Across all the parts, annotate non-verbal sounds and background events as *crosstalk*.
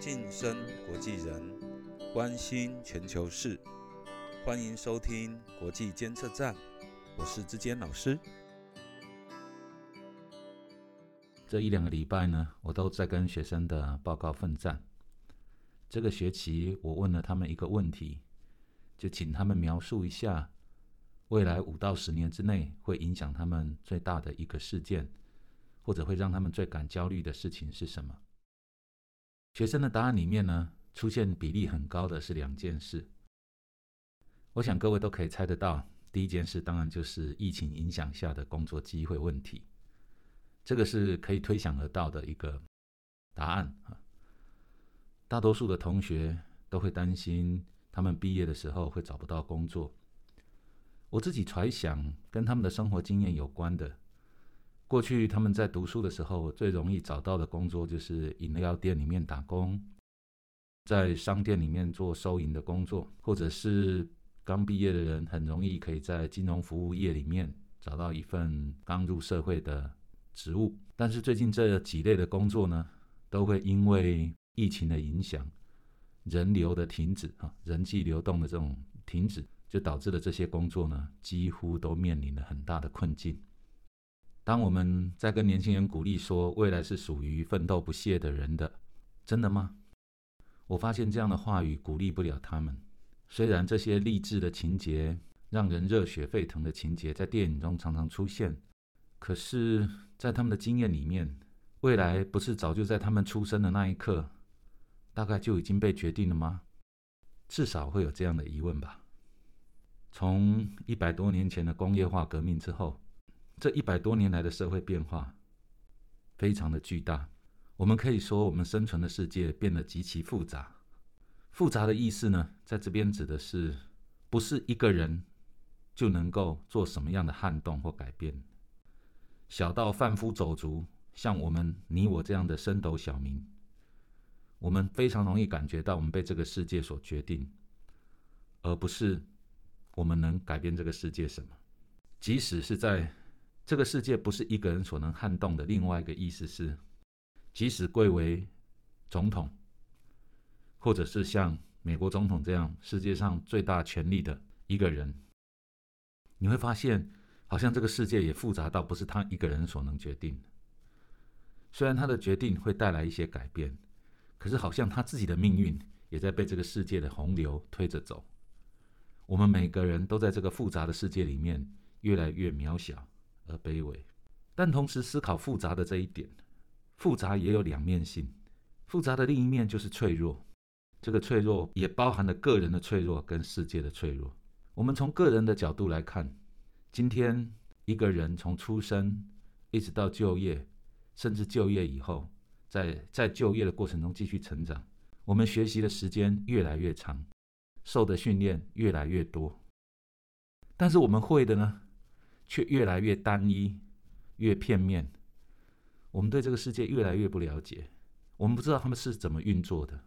晋升国际人，关心全球事，欢迎收听国际监测站，我是志坚老师。这一两个礼拜呢，我都在跟学生的报告奋战。这个学期，我问了他们一个问题，就请他们描述一下未来五到十年之内会影响他们最大的一个事件，或者会让他们最感焦虑的事情是什么。学生的答案里面呢，出现比例很高的是两件事。我想各位都可以猜得到，第一件事当然就是疫情影响下的工作机会问题，这个是可以推想得到的一个答案啊。大多数的同学都会担心，他们毕业的时候会找不到工作。我自己揣想，跟他们的生活经验有关的。过去他们在读书的时候，最容易找到的工作就是饮料店里面打工，在商店里面做收银的工作，或者是刚毕业的人很容易可以在金融服务业里面找到一份刚入社会的职务。但是最近这几类的工作呢，都会因为疫情的影响，人流的停止啊，人际流动的这种停止，就导致了这些工作呢，几乎都面临了很大的困境。当我们在跟年轻人鼓励说未来是属于奋斗不懈的人的，真的吗？我发现这样的话语鼓励不了他们。虽然这些励志的情节、让人热血沸腾的情节在电影中常常出现，可是，在他们的经验里面，未来不是早就在他们出生的那一刻，大概就已经被决定了吗？至少会有这样的疑问吧。从一百多年前的工业化革命之后。这一百多年来的社会变化非常的巨大，我们可以说，我们生存的世界变得极其复杂。复杂的意思呢，在这边指的是，不是一个人就能够做什么样的撼动或改变。小到贩夫走卒，像我们你我这样的升斗小民，我们非常容易感觉到我们被这个世界所决定，而不是我们能改变这个世界什么。即使是在这个世界不是一个人所能撼动的。另外一个意思是，即使贵为总统，或者是像美国总统这样世界上最大权力的一个人，你会发现，好像这个世界也复杂到不是他一个人所能决定。虽然他的决定会带来一些改变，可是好像他自己的命运也在被这个世界的洪流推着走。我们每个人都在这个复杂的世界里面越来越渺小。而卑微，但同时思考复杂的这一点，复杂也有两面性。复杂的另一面就是脆弱，这个脆弱也包含了个人的脆弱跟世界的脆弱。我们从个人的角度来看，今天一个人从出生一直到就业，甚至就业以后，在在就业的过程中继续成长，我们学习的时间越来越长，受的训练越来越多，但是我们会的呢？却越来越单一，越片面。我们对这个世界越来越不了解，我们不知道他们是怎么运作的，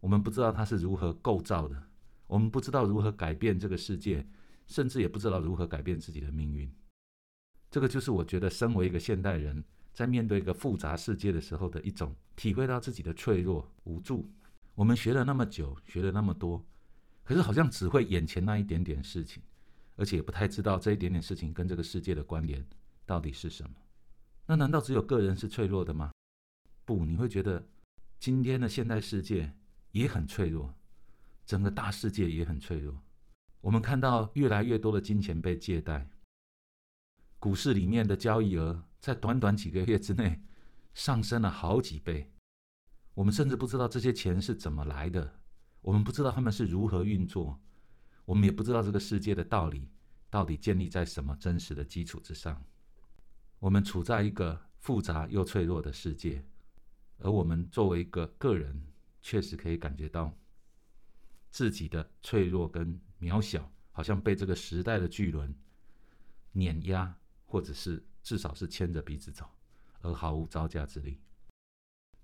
我们不知道它是如何构造的，我们不知道如何改变这个世界，甚至也不知道如何改变自己的命运。这个就是我觉得，身为一个现代人，在面对一个复杂世界的时候的一种体会到自己的脆弱、无助。我们学了那么久，学了那么多，可是好像只会眼前那一点点事情。而且也不太知道这一点点事情跟这个世界的关联到底是什么。那难道只有个人是脆弱的吗？不，你会觉得今天的现代世界也很脆弱，整个大世界也很脆弱。我们看到越来越多的金钱被借贷，股市里面的交易额在短短几个月之内上升了好几倍。我们甚至不知道这些钱是怎么来的，我们不知道他们是如何运作。我们也不知道这个世界的道理到底建立在什么真实的基础之上。我们处在一个复杂又脆弱的世界，而我们作为一个个人，确实可以感觉到自己的脆弱跟渺小，好像被这个时代的巨轮碾压，或者是至少是牵着鼻子走，而毫无招架之力。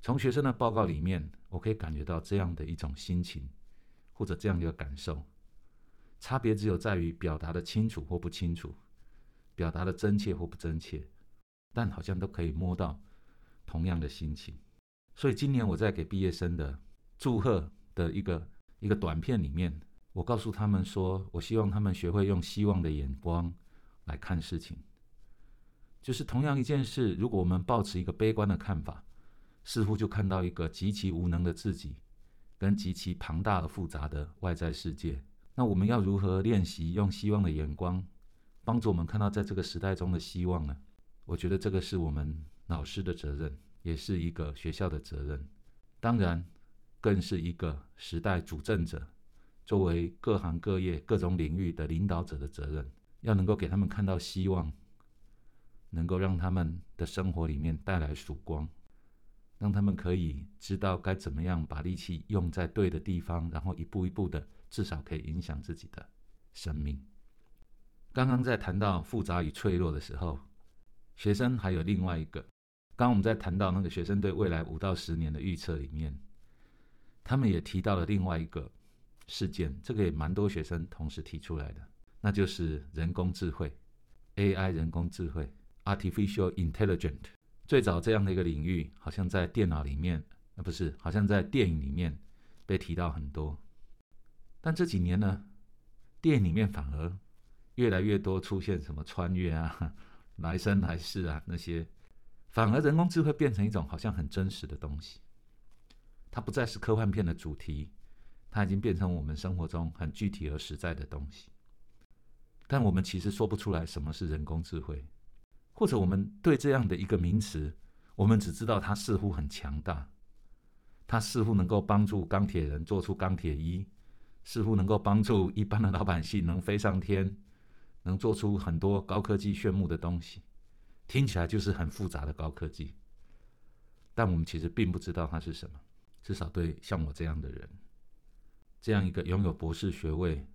从学生的报告里面，我可以感觉到这样的一种心情，或者这样一个感受。差别只有在于表达的清楚或不清楚，表达的真切或不真切，但好像都可以摸到同样的心情。所以今年我在给毕业生的祝贺的一个一个短片里面，我告诉他们说，我希望他们学会用希望的眼光来看事情。就是同样一件事，如果我们抱持一个悲观的看法，似乎就看到一个极其无能的自己，跟极其庞大而复杂的外在世界。那我们要如何练习用希望的眼光，帮助我们看到在这个时代中的希望呢？我觉得这个是我们老师的责任。也是一个学校的责任，当然，更是一个时代主政者，作为各行各业各种领域的领导者的责任，要能够给他们看到希望，能够让他们的生活里面带来曙光，让他们可以知道该怎么样把力气用在对的地方，然后一步一步的，至少可以影响自己的生命。刚刚在谈到复杂与脆弱的时候，学生还有另外一个。刚我们在谈到那个学生对未来五到十年的预测里面，他们也提到了另外一个事件，这个也蛮多学生同时提出来的，那就是人工智慧 （AI）。人工智慧 （Artificial Intelligence） 最早这样的一个领域，好像在电脑里面，啊不是，好像在电影里面被提到很多。但这几年呢，电影里面反而越来越多出现什么穿越啊、*laughs* 来生来世啊那些。反而人工智慧变成一种好像很真实的东西，它不再是科幻片的主题，它已经变成我们生活中很具体而实在的东西。但我们其实说不出来什么是人工智慧，或者我们对这样的一个名词，我们只知道它似乎很强大，它似乎能够帮助钢铁人做出钢铁衣，似乎能够帮助一般的老百姓能飞上天，能做出很多高科技炫目的东西。听起来就是很复杂的高科技，但我们其实并不知道它是什么。至少对像我这样的人，这样一个拥有博士学位，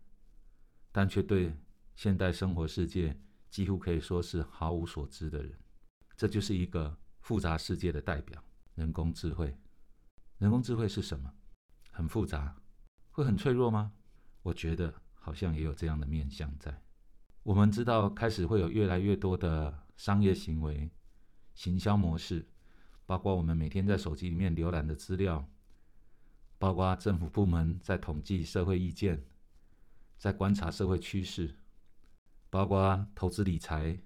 但却对现代生活世界几乎可以说是毫无所知的人，这就是一个复杂世界的代表——人工智慧。人工智慧是什么？很复杂，会很脆弱吗？我觉得好像也有这样的面相在。我们知道，开始会有越来越多的。商业行为、行销模式，包括我们每天在手机里面浏览的资料，包括政府部门在统计社会意见，在观察社会趋势，包括投资理财，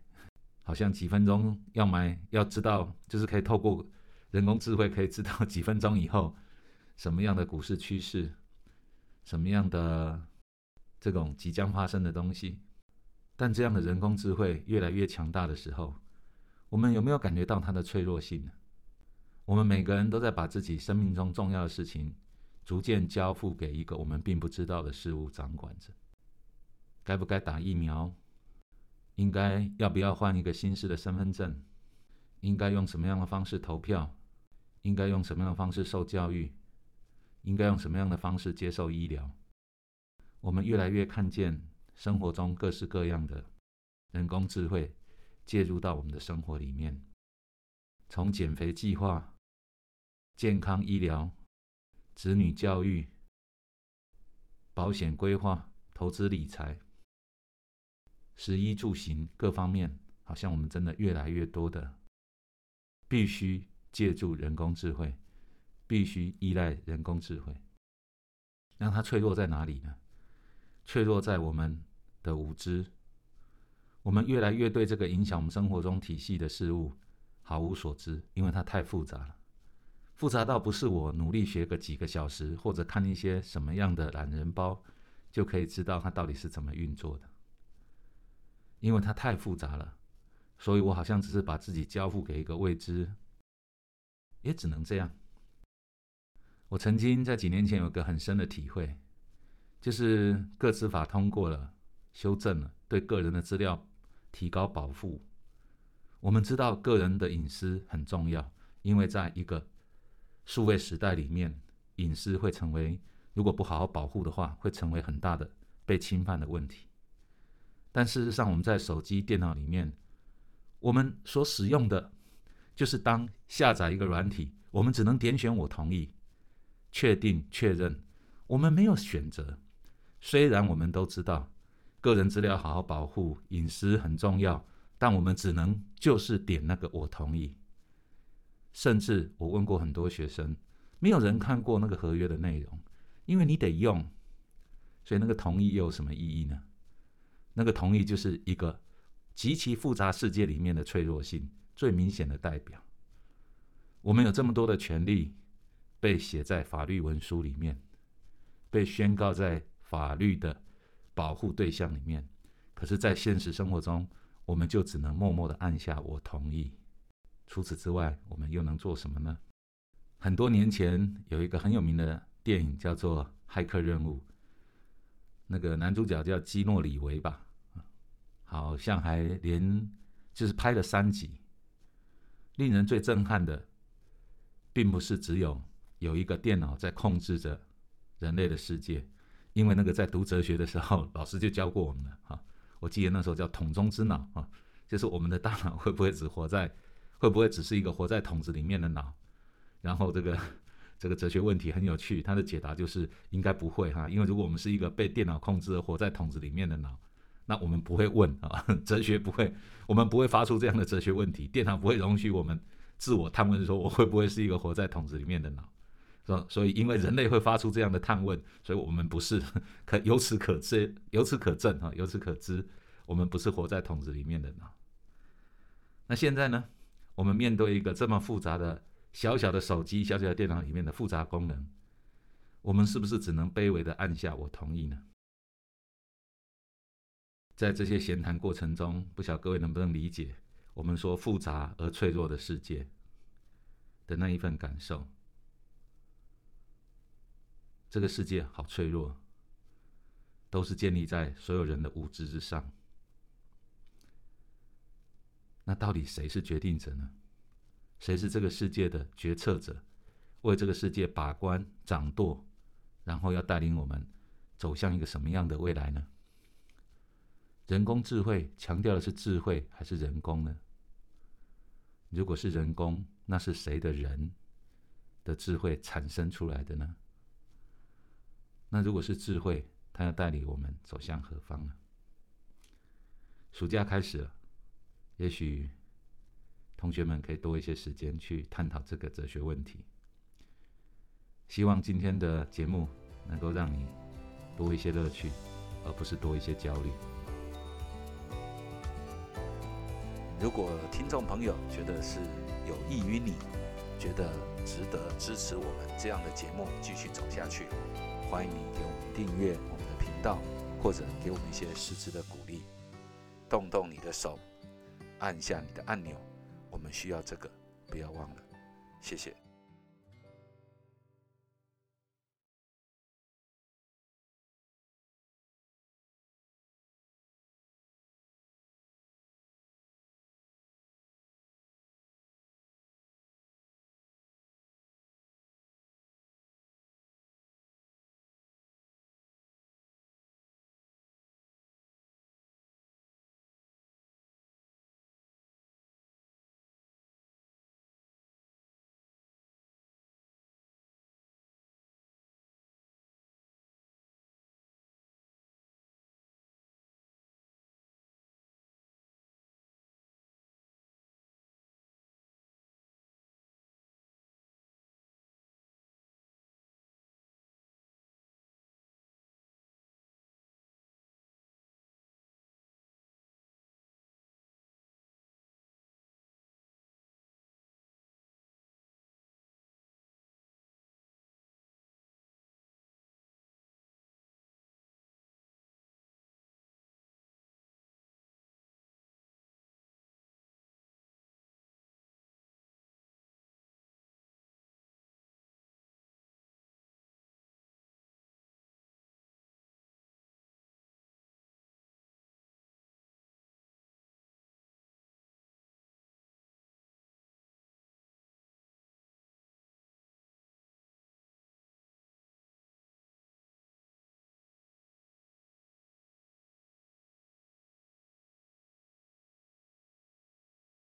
好像几分钟要买，要知道，就是可以透过人工智慧可以知道几分钟以后什么样的股市趋势，什么样的这种即将发生的东西。但这样的人工智慧越来越强大的时候，我们有没有感觉到它的脆弱性呢？我们每个人都在把自己生命中重要的事情逐渐交付给一个我们并不知道的事物掌管着。该不该打疫苗？应该要不要换一个新式的身份证？应该用什么样的方式投票？应该用什么样的方式受教育？应该用什么样的方式接受医疗？我们越来越看见。生活中各式各样的人工智慧介入到我们的生活里面，从减肥计划、健康医疗、子女教育、保险规划、投资理财、食衣住行各方面，好像我们真的越来越多的必须借助人工智慧，必须依赖人工智慧。让它脆弱在哪里呢？脆弱在我们。的无知，我们越来越对这个影响我们生活中体系的事物毫无所知，因为它太复杂了，复杂到不是我努力学个几个小时，或者看一些什么样的懒人包就可以知道它到底是怎么运作的。因为它太复杂了，所以我好像只是把自己交付给一个未知，也只能这样。我曾经在几年前有个很深的体会，就是个资法通过了。修正了对个人的资料提高保护。我们知道个人的隐私很重要，因为在一个数位时代里面，隐私会成为如果不好好保护的话，会成为很大的被侵犯的问题。但事实上，我们在手机、电脑里面，我们所使用的，就是当下载一个软体，我们只能点选“我同意”、“确定”、“确认”，我们没有选择。虽然我们都知道。个人资料好好保护，隐私很重要，但我们只能就是点那个我同意。甚至我问过很多学生，没有人看过那个合约的内容，因为你得用，所以那个同意又有什么意义呢？那个同意就是一个极其复杂世界里面的脆弱性最明显的代表。我们有这么多的权利被写在法律文书里面，被宣告在法律的保护对象里面，可是，在现实生活中，我们就只能默默的按下我同意。除此之外，我们又能做什么呢？很多年前有一个很有名的电影叫做《骇客任务》，那个男主角叫基诺里维吧，好像还连就是拍了三集。令人最震撼的，并不是只有有一个电脑在控制着人类的世界，因为那个在读哲学的时候，*laughs* 老师就教过我们了哈。我记得那时候叫桶中之脑啊，就是我们的大脑会不会只活在。*laughs* 会不会只是一个活在桶子里面的脑？然后这个 *laughs* 这个哲学问题很有趣，它的解答就是应该不会哈，因为如果我们是一个被电脑控制的活在桶子里面的脑，那我们不会问啊，哲学不会，我们不会发出这样的哲学问题，电脑不会容许我们自我探问说我会不会是一个活在桶子里面的脑，所所以因为人类会发出这样的探问，所以我们不是 *laughs* 可由此可知，由此可证哈，由此可知，我们不是活在桶子里面的。那现在呢？我们面对一个这么复杂的小小的手机、小小的电脑里面的复杂功能，我们是不是只能卑微的按下“我同意”呢？在这些闲谈过程中，不晓各位能不能理解我们说复杂而脆弱的世界的那一份感受？这个世界好脆弱，都是建立在所有人的无知之上。那到底谁是决定者呢？谁是这个世界的决策者？为这个世界把关、掌舵，然后要带领我们走向一个什么样的未来呢？人工智慧强调的是智慧还是人工呢？如果是人工，那是谁的人的智慧产生出来的呢？那如果是智慧，它要带领我们走向何方呢？暑假开始了。也许同学们可以多一些时间去探讨这个哲学问题。希望今天的节目能够让你多一些乐趣，而不是多一些焦虑。如果听众朋友觉得是有益于你，觉得值得支持我们这样的节目继续走下去，欢迎你给我们订阅我们的频道，或者给我们一些实质的鼓励，动动你的手。按下你的按钮，我们需要这个，不要忘了，谢谢。